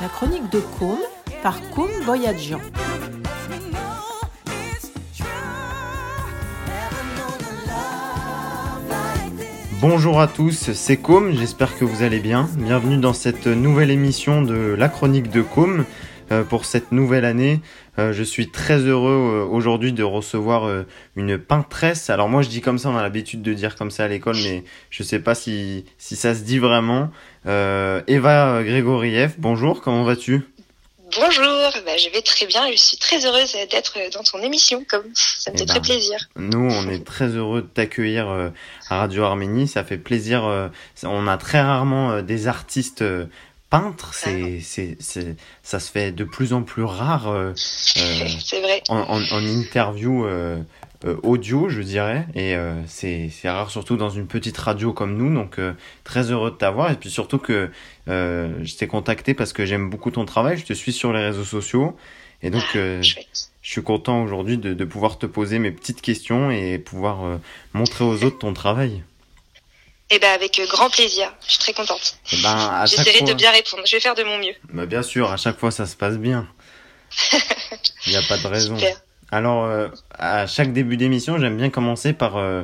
La chronique de Côme par Côme Voyageant. Bonjour à tous, c'est Com, j'espère que vous allez bien. Bienvenue dans cette nouvelle émission de La Chronique de Com euh, pour cette nouvelle année. Euh, je suis très heureux euh, aujourd'hui de recevoir une peintresse. Alors moi je dis comme ça, on a l'habitude de dire comme ça à l'école, mais je sais pas si, si ça se dit vraiment. Eva Grégoriev, bonjour, comment vas-tu? Bonjour, bah, je vais très bien. Je suis très heureuse d'être dans ton émission, comme ça me eh fait très ben, plaisir. Nous, on est très heureux de t'accueillir euh, à Radio Arménie. Ça fait plaisir. Euh, on a très rarement euh, des artistes peintres. C'est, c'est, c'est, ça se fait de plus en plus rare. c'est vrai. En, en, en interview euh, audio, je dirais. Et euh, c'est rare, surtout dans une petite radio comme nous. Donc, euh, très heureux de t'avoir. Et puis surtout que je t'ai contacté parce que j'aime beaucoup ton travail. Je te suis sur les réseaux sociaux. Et donc, ah, je suis content aujourd'hui de, de, pouvoir te poser mes petites questions et pouvoir montrer aux autres ton travail. Eh ben avec grand plaisir, je suis très contente. Eh ben, J'essaierai de bien répondre, je vais faire de mon mieux. Bah bien sûr, à chaque fois ça se passe bien. Il n'y a pas de raison. Alors, euh, à chaque début d'émission, j'aime bien commencer par euh,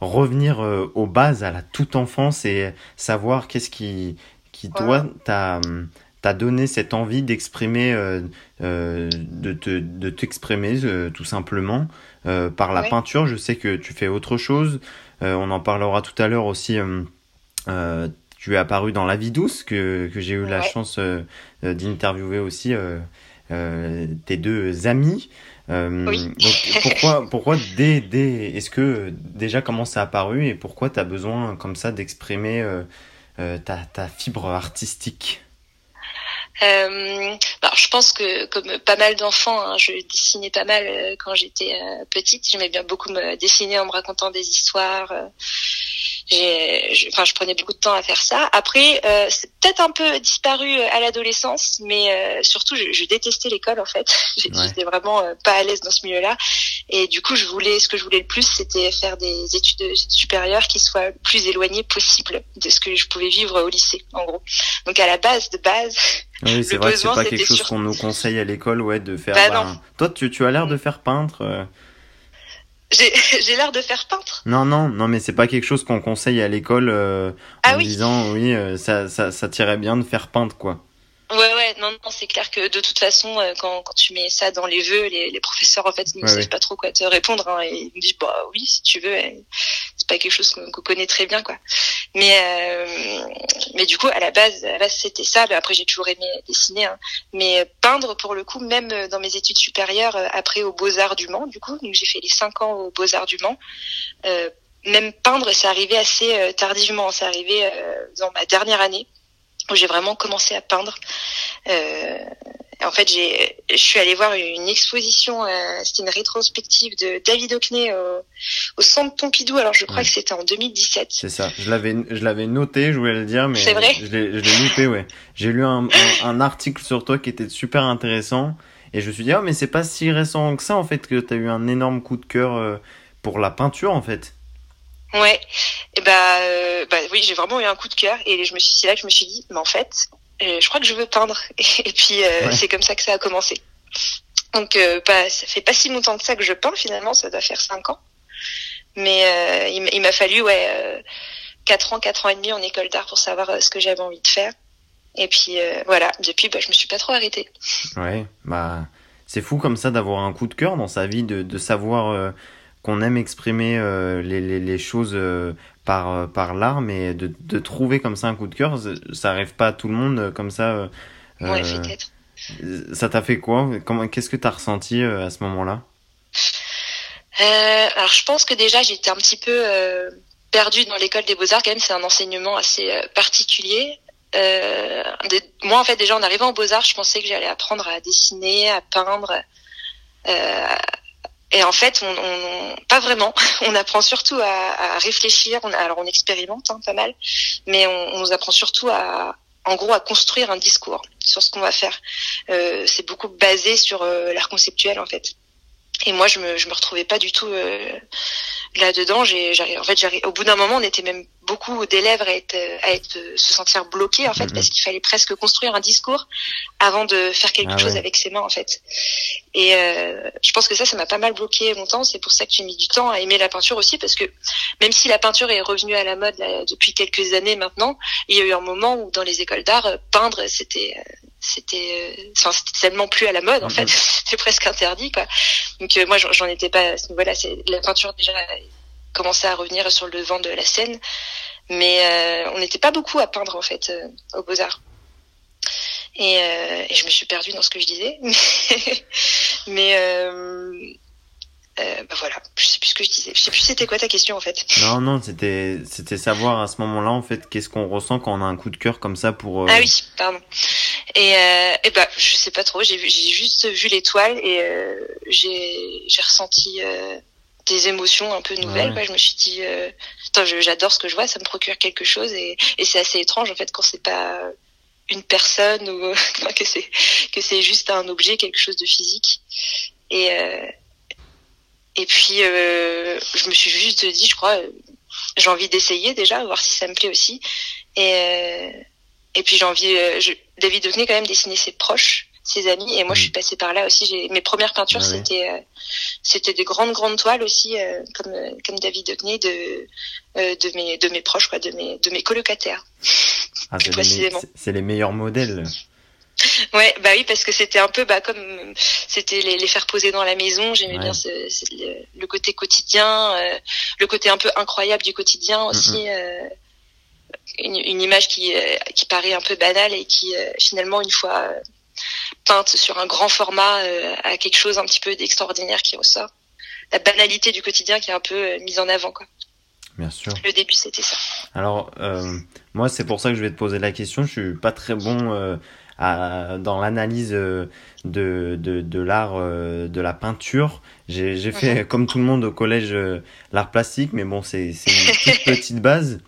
revenir euh, aux bases, à la toute enfance et savoir qu'est-ce qui, qui toi, t'a donné cette envie d'exprimer, de t'exprimer tout simplement par la peinture. Je sais que tu fais autre chose. On en parlera tout à l'heure aussi. tu es apparu dans La vie douce, que, que j'ai eu la chance d'interviewer aussi tes deux amis. Euh, donc pourquoi, pourquoi dès, dès est-ce que déjà comment ça a apparu et pourquoi tu as besoin comme ça d'exprimer euh, euh, ta, ta fibre artistique? Euh, bah, je pense que comme pas mal d'enfants, hein, je dessinais pas mal quand j'étais petite. J'aimais bien beaucoup me dessiner en me racontant des histoires j'ai, enfin, je prenais beaucoup de temps à faire ça. Après, euh, c'est peut-être un peu disparu euh, à l'adolescence, mais euh, surtout, je, je, détestais l'école en fait. J'étais vraiment euh, pas à l'aise dans ce milieu-là, et du coup, je voulais, ce que je voulais le plus, c'était faire des études supérieures qui soient le plus éloignées possible de ce que je pouvais vivre au lycée, en gros. Donc à la base, de base. Oui, c'est vrai que c'est pas quelque chose qu'on nous conseille à l'école, ouais, de faire. Bah, bah, toi, tu, tu as l'air de faire peintre. J'ai l'air de faire peintre. Non, non, non, mais c'est pas quelque chose qu'on conseille à l'école euh, ah en disant oui, euh, ça, ça, ça tirait bien de faire peindre, quoi. Ouais, ouais, non, non, c'est clair que de toute façon, euh, quand, quand tu mets ça dans les vœux, les, les professeurs, en fait, ne savent pas trop quoi te répondre. Hein, et ils me disent, bah oui, si tu veux, c'est pas quelque chose qu'on connaît très bien, quoi. Mais, euh, mais du coup, à la base, base c'était ça. Après, j'ai toujours aimé dessiner. Hein. Mais peindre, pour le coup, même dans mes études supérieures, euh, après aux Beaux-Arts du Mans, du coup, donc j'ai fait les cinq ans aux Beaux-Arts du Mans. Euh, même peindre, c'est arrivé assez tardivement. C'est arrivé dans ma dernière année où j'ai vraiment commencé à peindre. Euh, en fait, j'ai, je suis allée voir une exposition, euh, c'était une rétrospective de David Hockney au, au Centre Pompidou. Alors, je crois que c'était en 2017. C'est ça. Je l'avais, je l'avais noté, je voulais le dire, mais c'est vrai. je l'ai, je l'ai loupé, ouais. J'ai lu un, un, article sur toi qui était super intéressant, et je me suis dit, oh, mais c'est pas si récent que ça, en fait, que tu as eu un énorme coup de cœur euh, pour la peinture, en fait. Ouais, et bah, euh, bah oui, j'ai vraiment eu un coup de cœur et je me suis, c'est là que je me suis dit, mais en fait, euh, je crois que je veux peindre. Et puis euh, c'est comme ça que ça a commencé. Donc bah, ça fait pas si longtemps que ça que je peins finalement, ça doit faire cinq ans. Mais il, m'a fallu ouais quatre ans, quatre ans et demi en école d'art pour savoir ce que j'avais envie de faire. Et puis voilà, depuis bah, je me suis pas trop arrêtée. Ouais, bah c'est fou comme ça d'avoir un coup de cœur dans sa vie, de, de savoir qu'on aime exprimer euh, les, les, les, choses euh, par, euh, par l'art, mais de, de, trouver comme ça un coup de cœur, ça arrive pas à tout le monde comme ça. ouais, peut-être. Ça t'a fait quoi? Qu'est-ce que tu as ressenti à ce moment-là? Alors, je pense que déjà, j'étais un petit peu perdue dans l'école des beaux-arts. Quand même, c'est un enseignement assez particulier. Euh, moi, en fait, déjà en arrivant aux Beaux-Arts, je pensais que j'allais apprendre à dessiner, à peindre, euh, et en fait, on, on, pas vraiment. On apprend surtout à, à réfléchir. On, alors, on expérimente hein, pas mal, mais on, nous apprend surtout à, en gros, à construire un discours sur ce qu'on va faire. Euh, c'est beaucoup basé sur euh, l'art conceptuel, en fait. Et moi, je me, je me retrouvais pas du tout euh, là-dedans, j'ai, en fait, au bout d'un moment, on était même beaucoup d'élèves à être, à être, se sentir bloqués en fait, parce qu'il fallait presque construire un discours avant de faire quelque ah chose avec ses mains en fait. Et euh, je pense que ça, ça m'a pas mal bloqué longtemps. C'est pour ça que j'ai mis du temps à aimer la peinture aussi, parce que même si la peinture est revenue à la mode là, depuis quelques années maintenant, il y a eu un moment où dans les écoles d'art, euh, peindre c'était euh, c'était enfin c'était tellement plus à la mode en fait. C'était presque interdit quoi. Donc moi j'en étais pas voilà c'est la peinture déjà commençait à revenir sur le devant de la scène. Mais euh, on n'était pas beaucoup à peindre en fait euh, aux Beaux Arts. Et, euh, et, je me suis perdue dans ce que je disais, mais bah voilà, je sais plus ce que je disais. Je sais plus c'était quoi ta question en fait. Non non, c'était c'était savoir à ce moment-là en fait qu'est-ce qu'on ressent quand on a un coup de cœur comme ça pour. Ah oui, pardon. Et, et bah je sais pas trop. J'ai vu j'ai juste vu l'étoile et j'ai j'ai ressenti des émotions un peu nouvelles. Je me suis dit, euh, j'adore ce que je vois, ça me procure quelque chose et, et c'est assez étrange en fait quand c'est pas une personne ou que c'est que c'est juste un objet, quelque chose de physique. Et euh, et puis euh, je me suis juste dit, je crois, j'ai envie d'essayer déjà, voir si ça me plaît aussi. Et et puis j'ai envie, je, David devenait quand même dessiner ses proches ses amis. Et moi je suis mm. passée par là aussi. J'ai mes premières peintures ah c'était euh, c'était des grandes grandes toiles aussi euh, comme euh, comme David Hockney de de mes de mes proches quoi de mes de mes colocataires. Ah, c'est les, meilleurs modèles Ouais, bah oui, parce que c'était un peu bah comme c'était les, les, faire poser dans la maison. J'aimais bien ce, le, côté quotidien, le côté un peu incroyable du quotidien aussi. une, une, image qui qui paraît un peu banale et qui finalement une fois peinte sur un grand format euh, à quelque chose un petit peu d'extraordinaire qui ressort. La banalité du quotidien qui est un peu euh, mise en avant, quoi. Bien sûr. Le début, c'était ça. Alors, euh, moi, c'est pour ça que je vais te poser la question. Je suis pas très bon à, dans l'analyse de, de, de l'art de la peinture. J'ai fait, comme tout le monde au collège, l'art plastique, mais bon, c'est une toute petite base.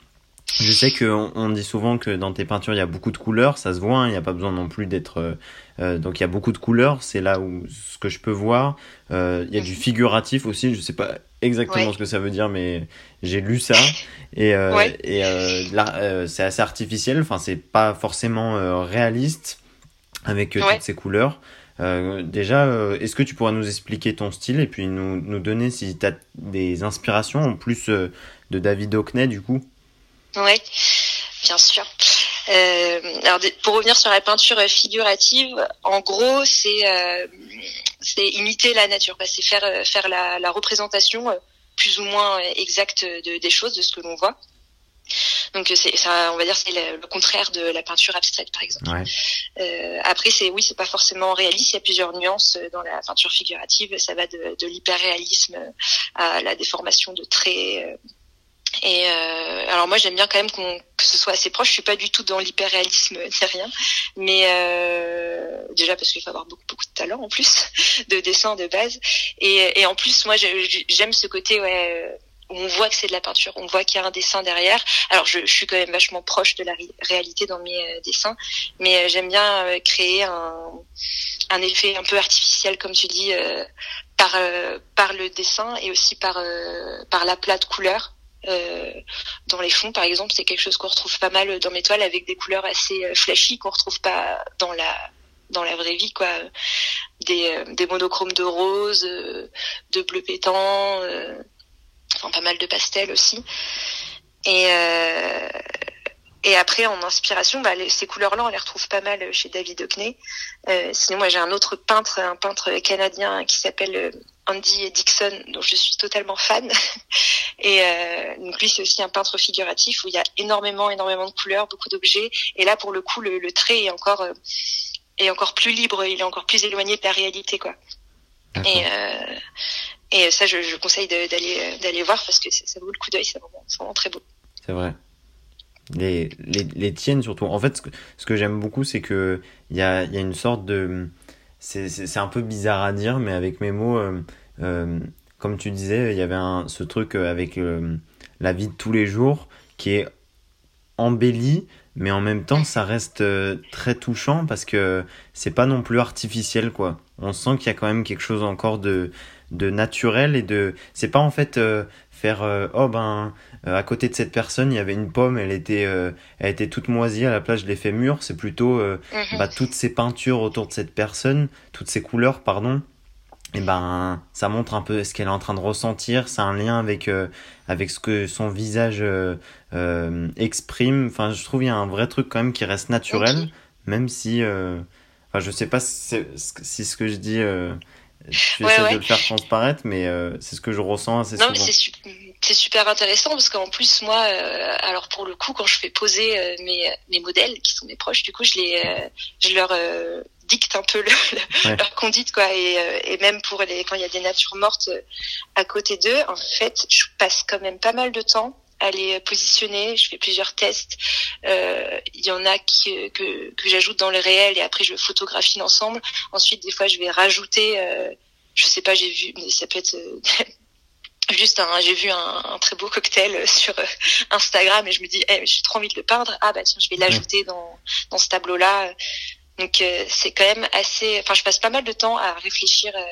Je sais qu'on on dit souvent que dans tes peintures, il y a beaucoup de couleurs, ça se voit, hein, il n'y a pas besoin non plus d'être... Euh, euh, donc il y a beaucoup de couleurs, c'est là où ce que je peux voir. Euh, il y a du figuratif aussi, je sais pas exactement ce que ça veut dire, mais j'ai lu ça. Et, et c'est assez artificiel, enfin c'est pas forcément réaliste avec toutes ces couleurs. déjà, est-ce que tu pourras nous expliquer ton style et puis nous, nous donner si tu as des inspirations en plus de David Hockney du coup? Oui, bien sûr. Euh, alors pour revenir sur la peinture figurative, en gros, c'est euh, c'est imiter la nature, c'est faire euh, faire la, la, représentation plus ou moins exacte de, des choses, de ce que l'on voit. Donc c'est ça, on va dire c'est le, contraire de la peinture abstraite par exemple. Euh, après c'est oui c'est pas forcément réaliste, il y a plusieurs nuances dans la peinture figurative. Ça va de, de l'hyperréalisme à la déformation de traits et euh, alors moi j'aime bien quand même qu'on que ce soit assez proche. Je suis pas du tout dans l'hyperréalisme ni rien, mais euh, déjà parce qu'il faut avoir beaucoup beaucoup de talent en plus de dessin de base. Et, et en plus moi j'aime ce côté ouais où on voit que c'est de la peinture, on voit qu'il y a un dessin derrière. Alors je, je, suis quand même vachement proche de la réalité dans mes euh, dessins, mais euh, j'aime bien euh, créer un, un effet un peu artificiel comme tu dis par par le dessin et aussi par par la plate couleur euh, dans les fonds, par exemple, c'est quelque chose qu'on retrouve pas mal dans mes toiles avec des couleurs assez euh, flashy qu'on retrouve pas dans la dans la vraie vie, quoi. Des, euh, des monochromes de rose, de bleu pétant, enfin pas mal de pastels aussi. Et et après, en inspiration, bah, ces couleurs-là, on les retrouve pas mal chez David Hockney. Euh, sinon, moi, j'ai un autre peintre, un peintre canadien qui s'appelle Andy Dixon, dont je suis totalement fan. Et euh, donc lui, c'est aussi un peintre figuratif où il y a énormément, énormément de couleurs, beaucoup d'objets. Et là, pour le coup, le, le trait est encore euh, est encore plus libre, il est encore plus éloigné de la réalité, quoi. Et euh, et ça, je, je conseille d'aller d'aller voir parce que ça vaut le coup d'œil, c'est vraiment, vraiment très beau. C'est vrai. Les, les, les, tiennes surtout. En fait, ce que, que j'aime beaucoup, c'est que il y a, y a une sorte de c'est un peu bizarre à dire, mais avec mes mots, euh, euh, comme tu disais, il y avait un, ce truc euh, avec la vie de tous les jours qui est embelli, mais en même temps, ça reste euh, très touchant parce que c'est pas non plus artificiel, quoi. On sent qu'il y a quand même quelque chose encore de, de naturel et de. C'est pas en fait euh, faire euh, oh ben à côté de cette personne il y avait une pomme, elle était elle était toute moisie à la place je l'ai fait. C'est plutôt mhm. bah, toutes ces peintures autour de cette personne, toutes ces couleurs, pardon et ben ça montre un peu ce qu'elle est en train de ressentir. C'est un lien avec euh, avec ce que son visage euh, euh, exprime. Enfin je trouve il y a un vrai truc quand même qui reste naturel même si enfin je sais pas si, si, ce que je dis tu essaies de le faire transparaître mais c'est ce que je ressens assez non, souvent. c'est super intéressant parce qu'en plus moi alors pour le coup quand je fais poser mes mes modèles qui sont mes proches du coup je les je leur dicte un peu le, leur conduite quoi. Et, euh, et, même pour les quand il y a des natures mortes euh, à côté d'eux en fait je passe quand même pas mal de temps à les positionner. Je fais plusieurs tests. Euh, il y en a qui, que, que j'ajoute dans le réel et après je photographie l'ensemble. Ensuite des fois je vais rajouter euh, je sais pas j'ai vu mais ça peut être juste un j'ai vu un, un, très beau cocktail sur Instagram et je me dis hey, j'ai trop envie de le peindre. Ah bah tiens je vais l'ajouter dans dans ce tableau là donc euh, c'est quand même assez. Enfin, je passe pas mal de temps à réfléchir euh,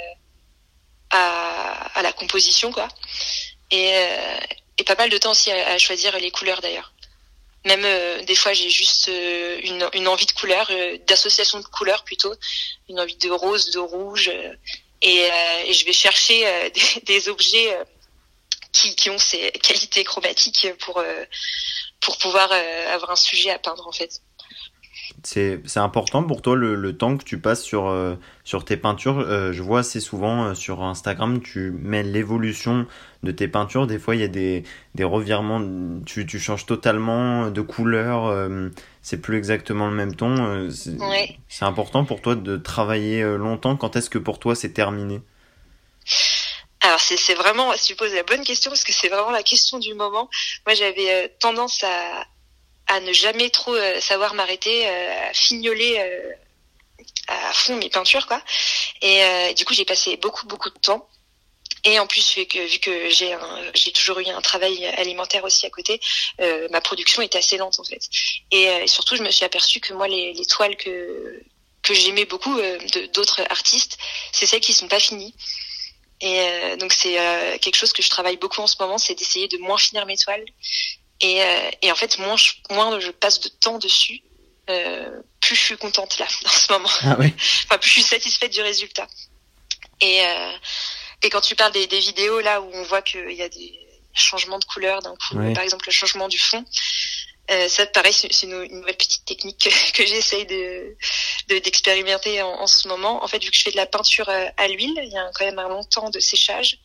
à, la composition, quoi, et, euh, et pas mal de temps aussi à, choisir les couleurs d'ailleurs. Même des fois, j'ai juste une, envie de couleur, d'association de couleurs plutôt, une envie de rose, de rouge, et, je vais chercher des, des, objets qui, qui, ont ces qualités chromatiques pour pour pouvoir avoir un sujet à peindre en fait. C'est important pour toi le, le, temps que tu passes sur, euh, sur tes peintures. Euh, je vois assez souvent euh, sur Instagram, tu mets l'évolution de tes peintures. Des fois, il y a des, des revirements, tu, tu changes totalement de couleur, c'est plus exactement le même ton. C'est important pour toi de travailler longtemps. Quand est-ce que pour toi c'est terminé? Alors c'est vraiment, tu poses la bonne question, parce que c'est vraiment la question du moment. Moi j'avais tendance à, à ne jamais trop euh, savoir m'arrêter, euh, à fignoler euh, à fond mes peintures quoi. Et du coup j'ai passé beaucoup beaucoup de temps. Et en plus, vu que, vu que j'ai j'ai toujours eu un travail alimentaire aussi à côté, euh, ma production était assez lente en fait. Et, euh, surtout, je me suis aperçue que moi, les, les toiles que que j'aimais beaucoup euh, d'autres artistes, c'est celles qui sont pas finies. Et donc c'est quelque chose que je travaille beaucoup en ce moment, c'est d'essayer de moins finir mes toiles et, euh, et en fait, moins je, moins je passe de temps dessus, euh, plus je suis contente là, en ce moment. Ah oui. enfin, plus je suis satisfaite du résultat. Et, euh, et quand tu parles des, des vidéos là où on voit qu'il y a des changements de couleur d'un coup, par exemple le changement du fond, euh, ça pareil c'est une, une, nouvelle petite technique que, que j'essaye de d'expérimenter en, en, ce moment. En fait, vu que je fais de la peinture euh, à l'huile, il y a quand même un long temps de séchage.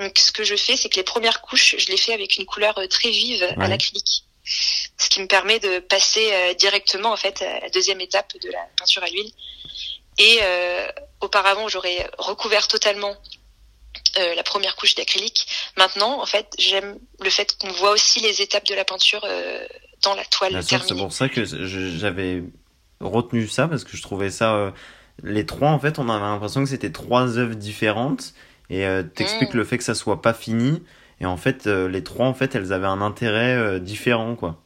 Donc, ce que je fais, c'est que les premières couches, je les fais avec une couleur euh, très vive à l'acrylique. Ce qui me permet de passer euh, directement, en fait, à la deuxième étape de la peinture à l'huile. Et euh, auparavant, j'aurais recouvert totalement euh, la première couche d'acrylique. Maintenant, en fait, j'aime le fait qu'on voit aussi les étapes de la peinture euh, dans la toile C'est pour ça que j'avais retenu ça parce que je trouvais ça les trois en fait, on avait l'impression que c'était trois œuvres différentes et euh, t'expliques mm. le fait que ça soit pas fini. Et en fait euh, les trois en fait elles avaient un intérêt euh, différent quoi.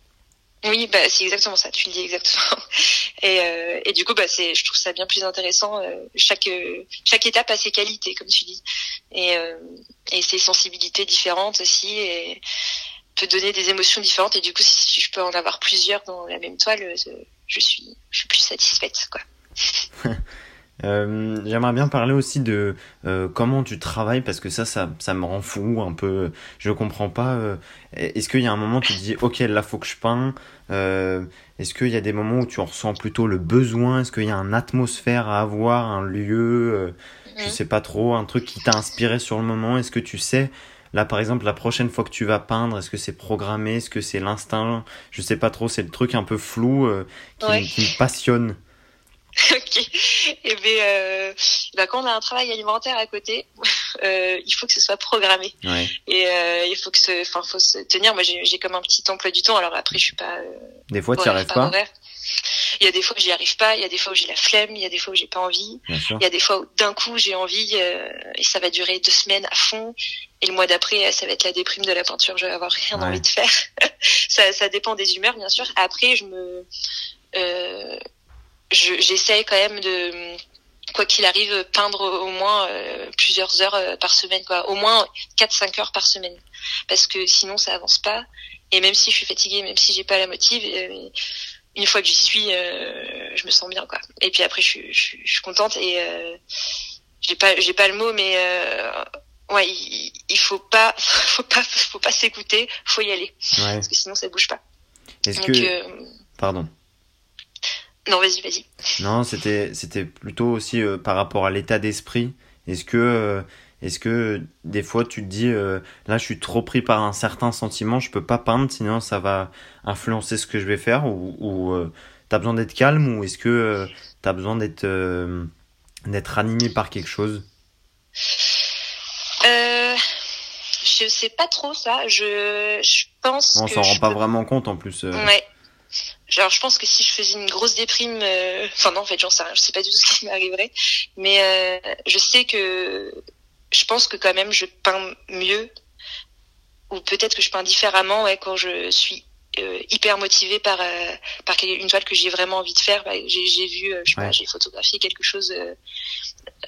Oui bah c'est exactement ça. Tu le dis exactement. Et, euh, et du coup bah c'est je trouve ça bien plus intéressant chaque chaque étape a ses qualités comme tu dis. Et et ses sensibilités différentes aussi et peut donner des émotions différentes. Et du coup si je peux en avoir plusieurs dans la même toile je suis je suis plus satisfaite quoi Euh, J'aimerais bien parler aussi de euh, comment tu travailles parce que ça, ça, ça me rend fou un peu. Je comprends pas. Euh, Est-ce qu'il y a un moment où tu te dis, ok, là faut que je peins. Euh, Est-ce qu'il y a des moments où tu ressens plutôt le besoin Est-ce qu'il y a une atmosphère à avoir, un lieu euh, Je sais pas trop, un truc qui t'a inspiré sur le moment. Est-ce que tu sais Là, par exemple, la prochaine fois que tu vas peindre, est-ce que c'est programmé Est-ce que c'est l'instinct Je sais pas trop. C'est le truc un peu flou qui, qui me passionne. ok. Et eh ben, euh, bah, quand on a un travail alimentaire à côté, euh, il faut que ce soit programmé. Ouais. Et euh, il faut que ce, enfin, faut se tenir. Moi, j'ai comme un petit emploi du temps. Alors après, je suis pas. Euh, Des fois, tu n'y arrives pas. Il il y a des fois où j'y arrive pas, il y a des fois où j'ai la flemme, il y a des fois où j'ai pas envie, il y a des fois où d'un coup j'ai envie euh, et ça va durer deux semaines à fond et le mois d'après ça va être la déprime de la peinture, je vais avoir rien envie de faire. ça, ça dépend des humeurs bien sûr. Après je me euh, j'essaie quand même de quoi qu'il arrive peindre au moins euh, plusieurs heures euh, par semaine quoi, au moins 4 5 heures par semaine parce que sinon ça avance pas et même si je suis fatiguée, même si j'ai pas la motive une fois que j'y suis, euh, je me sens bien quoi. Et puis après, je suis, je je suis contente et euh, j'ai pas, j'ai pas le mot, mais euh, ouais, il, il, faut pas, faut pas, faut pas s'écouter, faut y aller, ouais. parce que sinon ça bouge pas. Est-ce que, euh, pardon. Non, vas-y, vas-y. Non, c'était, c'était plutôt aussi euh, par rapport à l'état d'esprit. Est-ce que euh, est-ce que des fois tu te dis euh, là je suis trop pris par un certain sentiment, je peux pas peindre sinon ça va influencer ce que je vais faire ou, ou t'as besoin d'être calme ou est-ce que t'as besoin d'être d'être animé par quelque chose? Euh, Je sais pas trop ça. Je, je pense. On s'en rend pas vraiment compte en plus. Ouais. Genre, je pense que si je faisais une grosse déprime, enfin non, en fait, j'en sais rien, je sais pas du tout ce qui m'arriverait, mais je sais que je pense que quand même je peins mieux. Ou peut-être que je peins différemment ouais, quand je suis euh, hyper motivée par euh, par une toile que j'ai vraiment envie de faire. Bah, j'ai j'ai vu euh, je sais ouais. pas j'ai photographié quelque chose euh,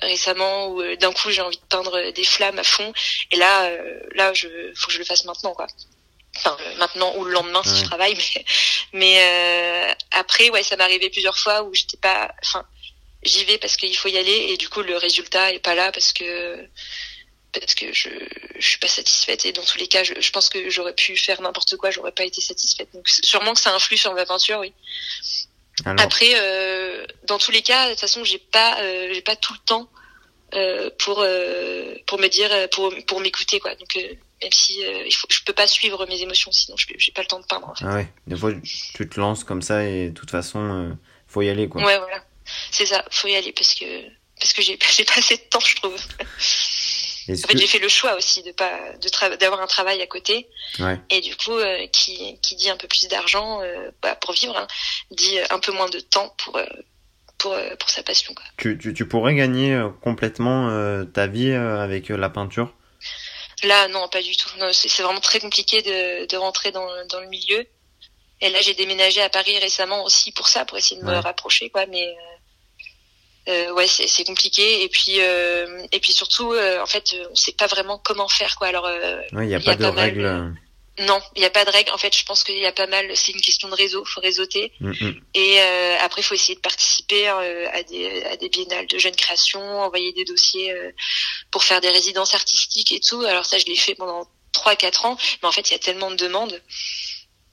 récemment où euh, d'un coup j'ai envie de peindre des flammes à fond. Et là là je faut que je le fasse maintenant quoi enfin maintenant ou le lendemain ouais. si je travaille mais mais après ouais ça m'est arrivé plusieurs fois où j'étais pas enfin j'y vais parce qu'il faut y aller et du coup le résultat est pas là parce que parce que je je suis pas satisfaite et dans tous les cas je, je pense que j'aurais pu faire n'importe quoi j'aurais pas été satisfaite donc sûrement que ça influe sur ma peinture oui Alors... après euh, dans tous les cas de toute façon j'ai pas euh, j'ai pas tout le temps euh, pour euh, pour me dire pour pour m'écouter quoi donc euh, même si il faut je peux pas suivre mes émotions sinon je j'ai pas le temps de peindre en fait. ah ouais des fois tu te lances comme ça et de toute façon faut y aller quoi ouais voilà c'est ça, faut y aller parce que parce que j'ai j'ai pas assez de temps, je trouve. En fait, que... j'ai fait le choix aussi de pas de d'avoir un travail à côté. Ouais. Et du coup, euh, qui qui dit un peu plus d'argent euh, bah, pour vivre, hein, dit un peu moins de temps pour euh, pour pour sa passion. Quoi. Tu, tu tu pourrais gagner complètement ta vie avec la peinture? Là, non, pas du tout. C'est vraiment très compliqué de de rentrer dans dans le milieu. Et là, j'ai déménagé à Paris récemment aussi pour ça, pour essayer de me rapprocher, quoi. Mais euh, ouais, c'est compliqué. Et puis, euh, et puis surtout, euh, en fait, on sait pas vraiment comment faire, quoi. Alors, il n'y a, pas de règles. Mal... Non, il n'y a pas de règles. En fait, je pense qu'il y a pas mal. C'est une question de réseau. Faut réseauter. Mm -hmm. Et après, il faut essayer de participer à des à des biennales de jeunes créations, envoyer des dossiers pour faire des résidences artistiques et tout. Alors ça, je l'ai fait pendant trois quatre ans. Mais en fait, il y a tellement de demandes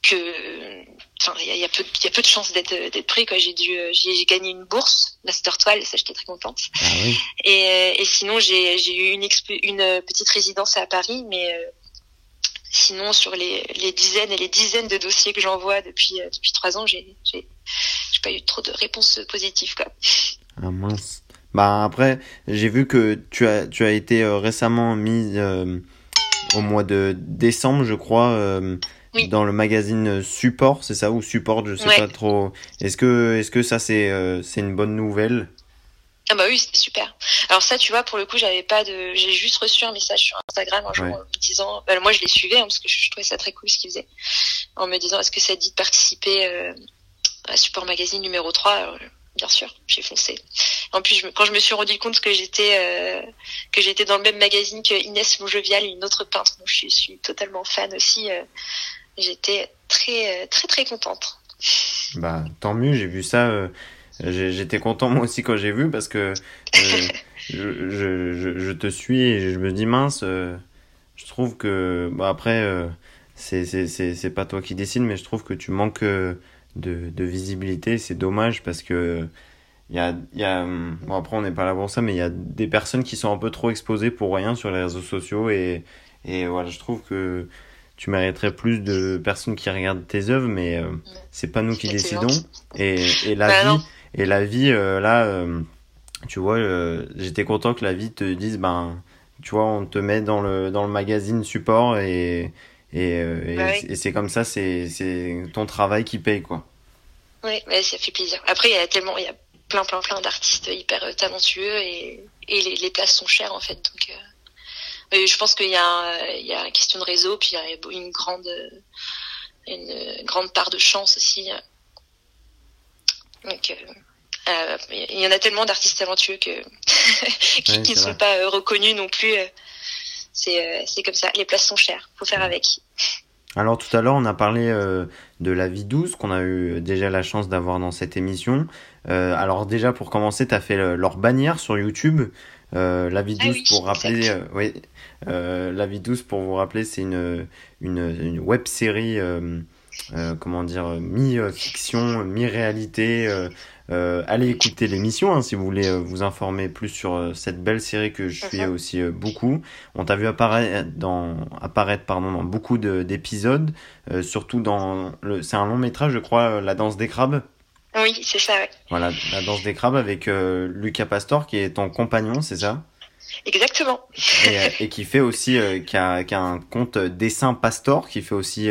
que enfin il y a, y a, peu il y a peu de chances d'être d'être pris quoi j'ai dû j'ai gagné une bourse master toile ça j'étais très contente ah oui. et et sinon j'ai j'ai eu une une petite résidence à Paris mais euh, sinon sur les les dizaines et les dizaines de dossiers que j'envoie depuis euh, depuis trois ans j'ai pas eu trop de réponses positives quoi ah mince bah après j'ai vu que tu as tu as été euh, récemment mise euh, au mois de décembre je crois oui. dans le magazine Support, c'est ça ou Support, je sais ouais. pas trop. Est-ce que est-ce que ça c'est c'est une bonne nouvelle? Ah bah oui, c'était super. Alors ça, tu vois, pour le coup, j'avais pas de, j'ai juste reçu un message sur Instagram un jour ouais. en me disant, bah, moi je les suivais hein, parce que je, trouvais ça très cool ce qu'ils faisaient, en me disant est-ce que ça te dit de participer euh, à Support Magazine numéro 3 Alors, bien sûr, j'ai foncé. En plus, je me, quand je me suis rendu compte que j'étais euh, que j'étais dans le même magazine que Inès Mongevial, une autre peintre dont je suis, je suis totalement fan aussi, euh, j'étais très très très contente. Bah tant mieux, j'ai vu ça. J'étais content moi aussi quand j'ai vu parce que euh, je, je, je, je, te suis et je me dis mince. Euh, je trouve que bon après euh, c'est c'est pas toi qui décide, mais je trouve que tu manques de de visibilité. C'est dommage parce que il y a, y a bon après on n'est pas là pour ça mais il y a des personnes qui sont un peu trop exposées pour rien sur les réseaux sociaux et et voilà je trouve que tu mériterais plus de personnes qui regardent tes œuvres, mais euh, c'est pas nous qui décidons. Et, et la bah, vie. Et la vie, euh, là, euh, tu vois, euh, j'étais content que la vie te dise, ben, tu vois, on te met dans le dans le magazine support et et, et, bah oui. et c'est comme ça, c'est c'est ton travail qui paye quoi. Ouais, ça fait plaisir. Après, il y a tellement, il y a plein, plein, plein d'artistes hyper talentueux et, et les, les, places sont chères en fait. Donc, je pense qu'il y a, il y a une question de réseau, puis il y a une grande, une grande part de chance aussi. Donc, euh, euh il y en a tellement d'artistes talentueux que qui ne sont pas euh, reconnus non plus. C'est, comme ça. Les places sont chères. Faut faire avec. Alors tout à l'heure, on a parlé euh, de la vie douce qu'on a eu déjà la chance d'avoir dans cette émission. Euh, alors déjà pour commencer, tu as fait leur bannière sur YouTube. Euh, la vie ah douce pour rappeler, oui, la vie douce pour vous rappeler, c'est une, une, une web série, comment dire, mi-fiction, mi-réalité euh, allez écouter l'émission hein, si vous voulez euh, vous informer plus sur euh, cette belle série que je suis aussi beaucoup. On t'a vu apparaître dans, apparaître pardon, dans beaucoup d'épisodes, surtout dans le, c'est un long métrage je crois, La danse des crabes. Oui, c'est ça. Voilà, La danse des crabes avec Lucas Pastor qui est ton compagnon, c'est ça? Exactement. Et, et, qui fait aussi, qui, a, qui, a, un compte dessin Pastor, qui fait aussi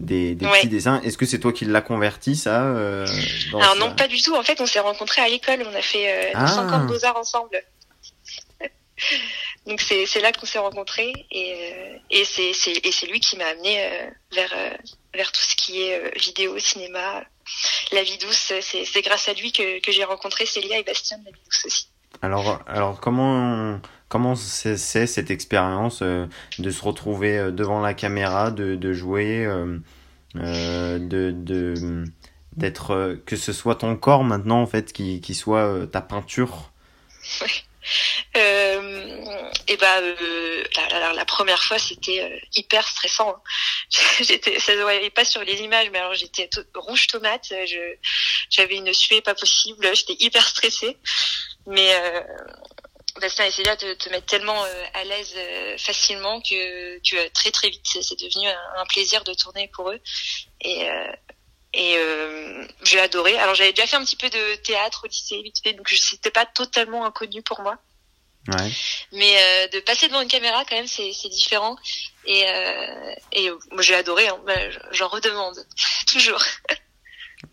des, des petits dessins. Est-ce que c'est toi qui l'as converti, ça euh, Alors non, pas du tout. En fait, on s'est rencontrés à l'école. On a fait euh, ah. 5 ans de beaux-arts ensemble. Donc c'est là qu'on s'est rencontrés et, euh, et c'est lui qui m'a amené euh, vers, euh, vers tout ce qui est vidéo, cinéma, la vie douce. C'est grâce à lui que, que j'ai rencontré Célia et Bastien de la vie douce aussi. Alors, alors comment comment c'est cette expérience de se retrouver devant la caméra, de, de jouer, de, de d'être que ce soit ton corps maintenant en fait qui, qui soit ta peinture? Euh, et bah euh, la, première fois c'était euh, hyper stressant. Hein. j'étais, ça se voyait pas sur les images, mais alors j'étais rouge tomate. J'avais une suée pas possible. J'étais hyper stressée. Mais euh, Bastien et de te mettre tellement euh, à l'aise facilement que tu très très vite c'est devenu un, plaisir de tourner pour eux. Et et euh, j'ai adoré. Alors j'avais déjà fait un petit peu de théâtre au lycée vite fait, donc c'était pas totalement inconnu pour moi. Ouais. Mais euh, de passer devant une caméra quand même c'est différent et euh, et j'ai adoré. Hein. Bah, j'en redemande toujours.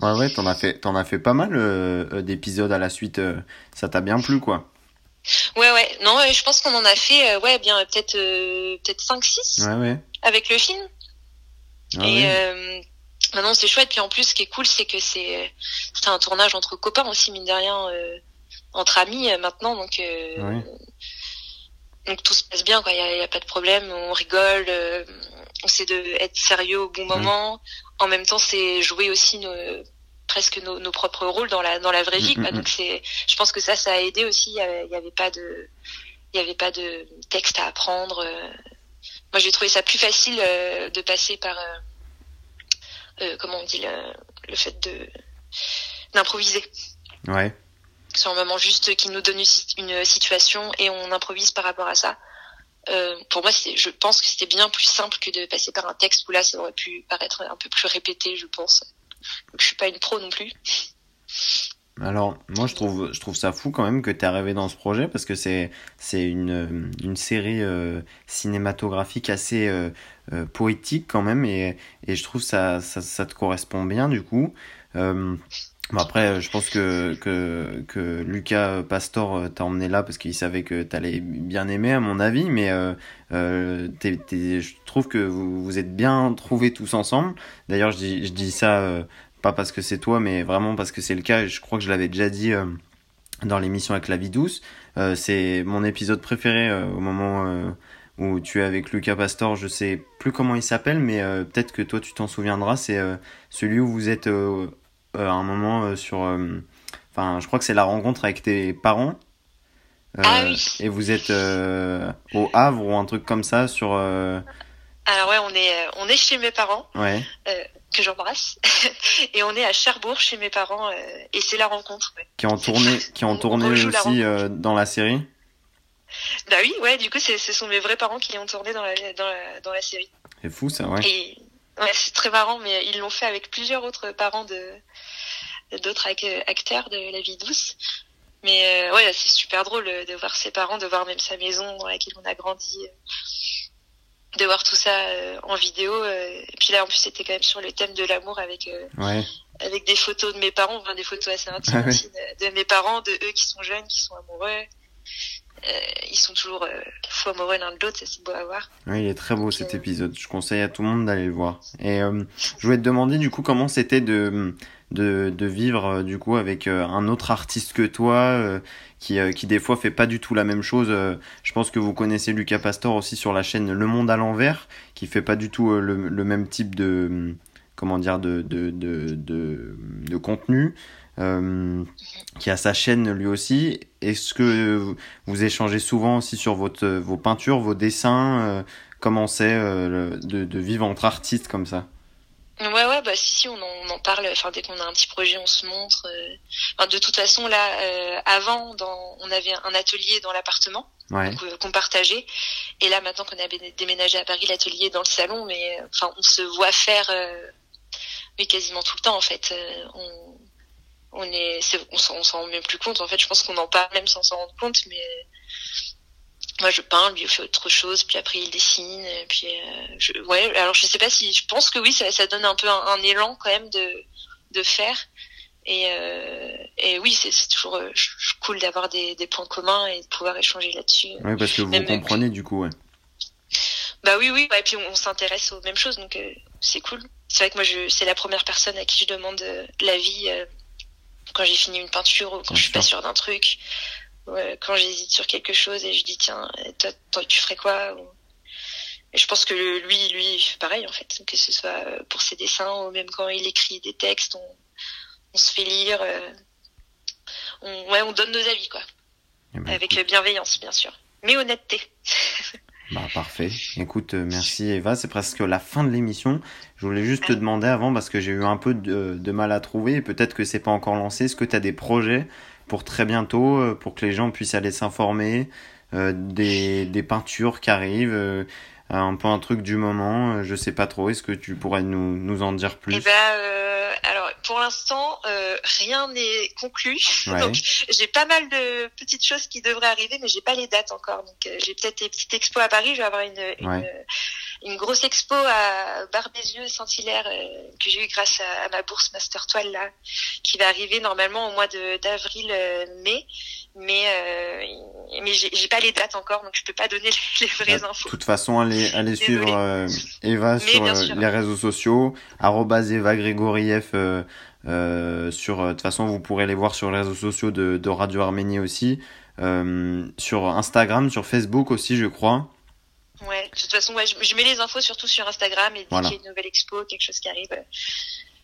Ouais ouais t'en as fait t'en as fait pas mal euh, d'épisodes à la suite. Euh, ça t'a bien plu quoi. Ouais ouais non je pense qu'on en a fait ouais bien peut-être peut-être 5 6 ouais, ouais. avec le film. Ah et Maintenant, c'est chouette. Puis en plus, ce qui est cool, c'est que c'est c'est un tournage entre copains aussi, mine de rien, euh, entre amis euh, maintenant. Donc, euh, donc tout se passe bien. Quoi. Il y a, y a, pas de problème. On rigole. On sait de être sérieux au bon moment. En même temps, c'est jouer aussi nos, presque nos, nos, propres rôles dans la dans la vraie vie. Quoi. Donc c'est, je pense que ça, ça a aidé aussi. Il y avait, pas de il y avait pas de texte à apprendre. Moi, j'ai trouvé ça plus facile de passer par euh, comment on dit, le, le fait de d'improviser. Ouais. C'est un moment juste qui nous donne une situation et on improvise par rapport à ça. Euh, pour moi, je pense que c'était bien plus simple que de passer par un texte où là, ça aurait pu paraître un peu plus répété, je pense. Je suis pas une pro non plus. Alors, moi, je trouve, je trouve ça fou quand même que tu es arrivé dans ce projet parce que c'est, une, une série euh, cinématographique assez euh, poétique quand même et, et je trouve ça, ça, ça te correspond bien du coup. Après, je pense que, que, que Lucas Pastor t'a emmené là parce qu'il savait que tu allais bien aimer, à mon avis, mais je trouve que vous vous êtes bien trouvés tous ensemble. D'ailleurs, je dis, je dis ça pas parce que c'est toi, mais vraiment parce que c'est le cas. Je crois que je l'avais déjà dit euh, dans l'émission avec la vie douce. Euh, c'est mon épisode préféré euh, au moment où tu es avec Lucas Pastor. Je sais plus comment il s'appelle, mais peut-être que toi tu t'en souviendras. C'est celui où vous êtes à un moment sur. Enfin, je crois que c'est la rencontre avec tes parents. ah oui. Et vous êtes au Havre ou un truc comme ça sur. Alors ouais, on est on est chez mes parents. Ouais que j'embrasse. et on est à Cherbourg chez mes parents euh, et c'est la rencontre. Qui ont tourné, qui ont tourné aussi euh, dans la série. Bah oui, ouais. Du coup, ce sont mes vrais parents qui ont tourné dans la dans la, dans la série. C'est fou ça, ouais. Et, ouais, c'est très marrant, mais ils l'ont fait avec plusieurs autres parents de d'autres acteurs de La Vie douce. Mais euh, ouais, c'est super drôle de voir ses parents, de voir même sa maison dans laquelle on a grandi de voir tout ça euh, en vidéo. Euh, et puis là, en plus, c'était quand même sur le thème de l'amour avec euh, avec des photos de mes parents, enfin des photos assez intimes ah aussi de, mes parents, de eux qui sont jeunes, qui sont amoureux. Euh, ils sont toujours euh, fou amoureux l'un de l'autre, c'est beau à voir. Oui, il est très beau cet épisode. Je conseille à tout le monde d'aller le voir. Et je voulais te demander du coup comment c'était de de, de vivre du coup avec un autre artiste que toi qui, qui des fois fait pas du tout la même chose. je pense que vous connaissez Lucas Pastor aussi sur la chaîne Le Monde à l'envers, qui fait pas du tout le, le même type de comment dire de, de, de, de, de contenu. Euh, qui a sa chaîne lui aussi. Est-ce que vous échangez souvent aussi sur votre, vos peintures, vos dessins euh, Comment c'est euh, de, de, vivre entre artistes comme ça? Ouais, ouais, bah si, si, on en, on en parle. Enfin, dès qu'on a un petit projet, on se montre. Enfin, de toute façon, là, avant, dans, on avait un atelier dans l'appartement ouais. qu'on partageait. Et là, maintenant qu'on a déménagé à Paris, l'atelier est dans le salon, mais enfin, on se voit faire mais quasiment tout le temps en fait. Euh, on, on est, on s'en rend même plus compte. En fait, je pense qu'on en parle même sans s'en rendre compte, mais moi je peins, lui il fait autre chose, puis après il dessine, puis euh, je, ouais. Alors je sais pas si, je pense que oui, ça, ça donne un peu un, élan quand même de de faire. Et, euh, et oui, c'est toujours euh, cool d'avoir des, des points communs et de pouvoir échanger là-dessus. Oui, parce que vous comprenez du coup, ouais. Bah oui, oui, et puis on, s'intéresse aux mêmes choses, donc c'est cool. C'est vrai que moi, je, c'est la première personne à qui je demande euh, l'avis euh, quand j'ai fini une peinture ou quand je suis pas sûre d'un truc, quand j'hésite sur quelque chose et je dis tiens, toi, tu ferais quoi et je pense que lui, lui, pareil en fait, que ce soit euh, pour ses dessins ou même quand il écrit des textes, on, on se fait lire, on, ouais, on donne nos avis quoi, eh ben, avec bienveillance bien sûr, mais honnêteté. Bah, parfait. Écoute, euh, merci Eva. C'est presque la fin de l'émission. Je voulais juste te demander avant, parce que j'ai eu un peu de, mal à trouver, et peut-être que c'est pas encore lancé. Est-ce que tu as des projets pour très bientôt, euh, pour que les gens puissent aller s'informer, euh, des, des peintures qui arrivent, un peu un truc du moment, je sais pas trop. Est-ce que tu pourrais nous, nous en dire plus Eh ben, alors pour l'instant, euh, rien n'est conclu. Donc j'ai pas mal de petites choses qui devraient arriver, mais j'ai pas les dates encore. Donc euh, j'ai peut-être des petites expos à Paris. Je vais avoir une, une, une grosse expo à Barbézieux, Saint-Hilaire, euh, que j'ai eu grâce à, à, ma bourse Master Toile là, qui va arriver normalement au mois d'avril-mai mais euh, mais j'ai pas les dates encore donc je peux pas donner les, vraies infos. De toute façon allez allez suivre euh, Eva sur euh, les réseaux sociaux Eva Grégoriev euh, sur de toute façon vous pourrez les voir sur les réseaux sociaux de, de Radio Arménie aussi sur Instagram sur Facebook aussi je crois. Ouais, de toute façon ouais, je, mets les infos surtout sur Instagram et dès qu'il y a une nouvelle expo quelque chose qui arrive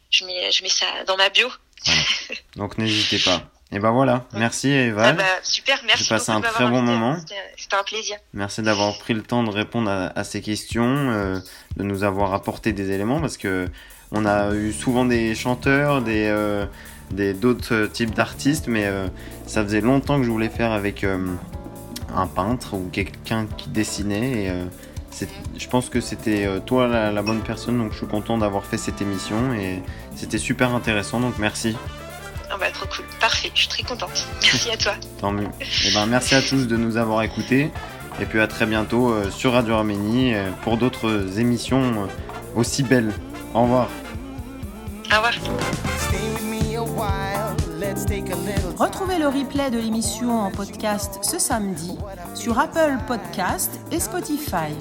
je mets je mets ça dans ma bio. Donc n'hésitez pas. Et ben voilà, merci Eva. Ah bah, super, merci. J'ai passé un très bon moment. C'était un plaisir. Merci d'avoir pris le temps de répondre à, ces questions, euh, de nous avoir apporté des éléments parce que on a eu souvent des chanteurs, des euh, des d'autres types d'artistes, mais euh, ça faisait longtemps que je voulais faire avec un peintre ou quelqu'un qui dessinait et je pense que c'était toi la, la bonne personne, donc je suis content d'avoir fait cette émission et c'était super intéressant, donc merci. Ah bah trop cool, parfait, je suis très contente. Merci à toi. Tant mieux. Et eh ben merci à tous de nous avoir écoutés. Et puis à très bientôt euh, sur Radio Arménie euh, pour d'autres émissions euh, aussi belles. Au revoir. Au revoir. Retrouvez le replay de l'émission en podcast ce samedi sur Apple Podcast et Spotify.